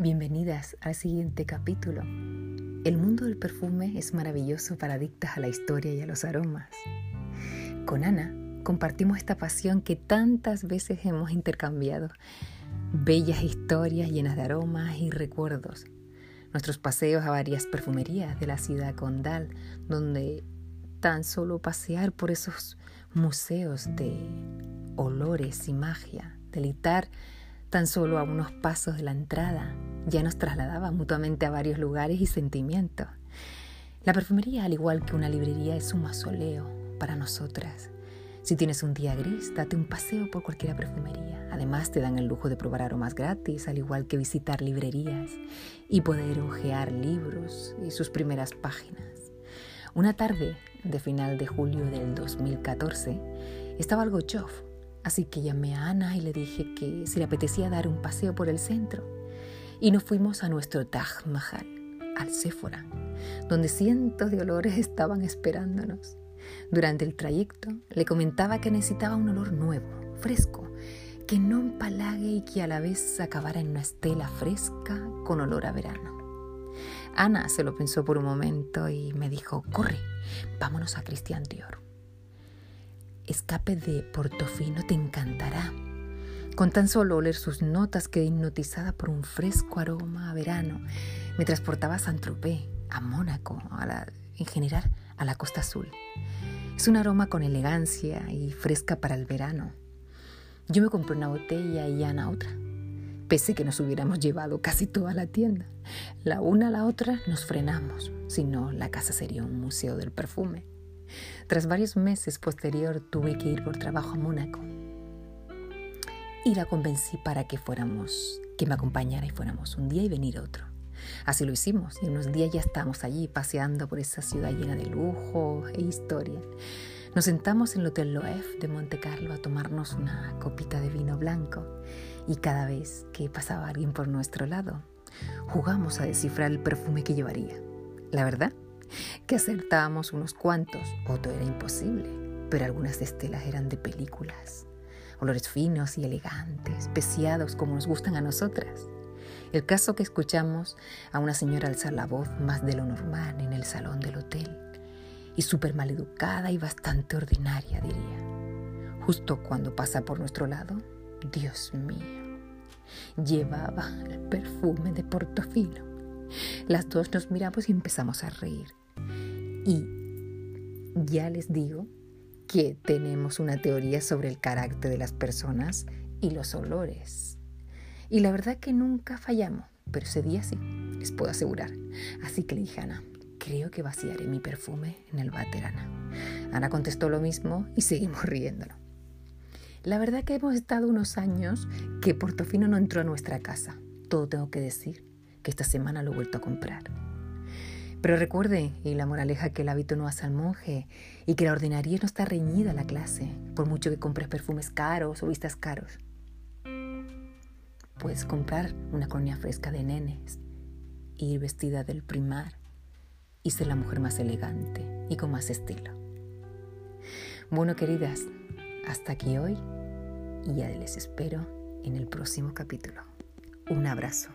Bienvenidas al siguiente capítulo. El mundo del perfume es maravilloso para adictas a la historia y a los aromas. Con Ana compartimos esta pasión que tantas veces hemos intercambiado. Bellas historias llenas de aromas y recuerdos. Nuestros paseos a varias perfumerías de la ciudad condal, donde tan solo pasear por esos museos de olores y magia, deleitar tan solo a unos pasos de la entrada, ya nos trasladaba mutuamente a varios lugares y sentimientos. La perfumería, al igual que una librería, es un mausoleo para nosotras. Si tienes un día gris, date un paseo por cualquier perfumería. Además, te dan el lujo de probar aromas gratis, al igual que visitar librerías y poder hojear libros y sus primeras páginas. Una tarde de final de julio del 2014, estaba algo chof Así que llamé a Ana y le dije que si le apetecía dar un paseo por el centro. Y nos fuimos a nuestro Taj Mahal, al Sephora, donde cientos de olores estaban esperándonos. Durante el trayecto le comentaba que necesitaba un olor nuevo, fresco, que no empalague y que a la vez acabara en una estela fresca con olor a verano. Ana se lo pensó por un momento y me dijo, corre, vámonos a Christian Dior escape de Portofino te encantará. Con tan solo oler sus notas quedé hipnotizada por un fresco aroma a verano. Me transportaba a Saint-Tropez, a Mónaco, a la, en general a la Costa Azul. Es un aroma con elegancia y fresca para el verano. Yo me compré una botella y Ana otra, pese que nos hubiéramos llevado casi toda la tienda. La una a la otra nos frenamos, si no la casa sería un museo del perfume. Tras varios meses posterior tuve que ir por trabajo a Mónaco y la convencí para que fuéramos, que me acompañara y fuéramos un día y venir otro. Así lo hicimos y unos días ya estábamos allí paseando por esa ciudad llena de lujo e historia. Nos sentamos en el Hotel Loef de Monte Carlo a tomarnos una copita de vino blanco y cada vez que pasaba alguien por nuestro lado, jugamos a descifrar el perfume que llevaría. La verdad que acertábamos unos cuantos, otro era imposible, pero algunas estelas eran de películas. Olores finos y elegantes, especiados como nos gustan a nosotras. El caso que escuchamos a una señora alzar la voz más de lo normal en el salón del hotel, y súper maleducada y bastante ordinaria, diría. Justo cuando pasa por nuestro lado, Dios mío, llevaba el perfume de Portofino. Las dos nos miramos y empezamos a reír. Y ya les digo que tenemos una teoría sobre el carácter de las personas y los olores. Y la verdad que nunca fallamos, pero ese día sí, les puedo asegurar. Así que le dije a Ana, creo que vaciaré mi perfume en el váter, Ana. Ana contestó lo mismo y seguimos riéndolo. La verdad que hemos estado unos años que Portofino no entró a nuestra casa. Todo tengo que decir que esta semana lo he vuelto a comprar. Pero recuerde, y la moraleja, que el hábito no hace al monje y que la ordinaria no está reñida a la clase, por mucho que compres perfumes caros o vistas caros. Puedes comprar una colonia fresca de nenes, ir vestida del primar y ser la mujer más elegante y con más estilo. Bueno, queridas, hasta aquí hoy y ya les espero en el próximo capítulo. Un abrazo.